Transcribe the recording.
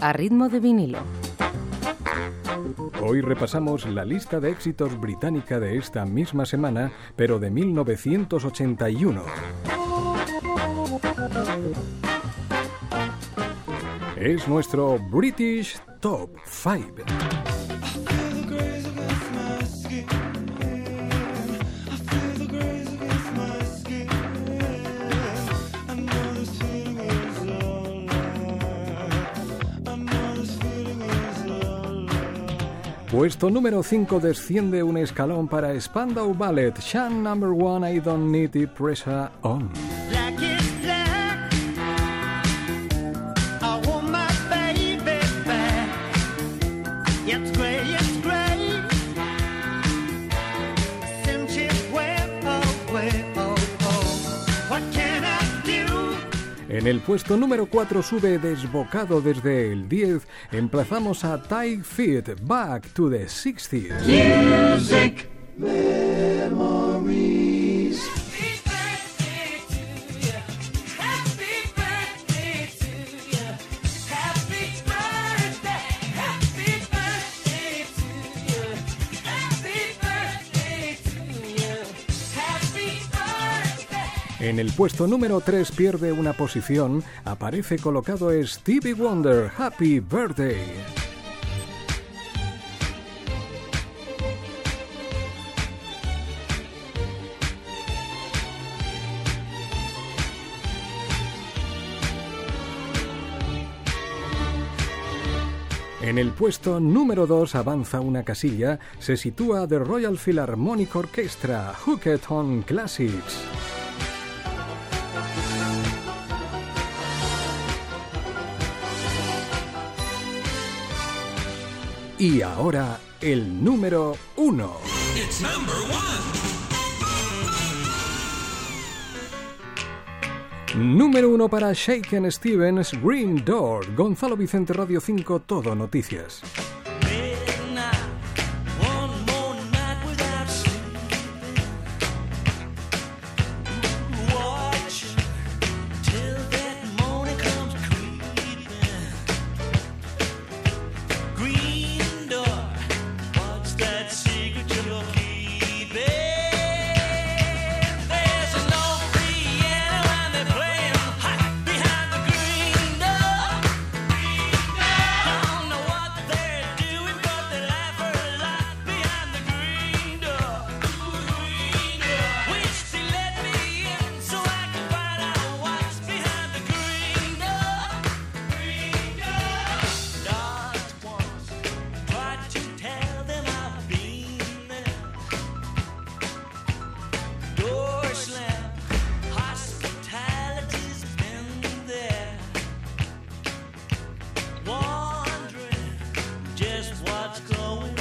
a ritmo de vinilo. Hoy repasamos la lista de éxitos británica de esta misma semana, pero de 1981. Es nuestro British Top 5. Puesto número 5 desciende un escalón para Spandau Ballet, Shan Number 1, I Don't Need It, Pressure On. En el puesto número 4 sube desbocado desde el 10, emplazamos a Tight Fit Back to the 60s. Music. En el puesto número 3 pierde una posición, aparece colocado Stevie Wonder, Happy Birthday. En el puesto número 2 avanza una casilla, se sitúa The Royal Philharmonic Orchestra, Hooked on Classics. Y ahora el número uno. Número uno para Shaken Stevens, Green Door, Gonzalo Vicente Radio 5, Todo Noticias. What's going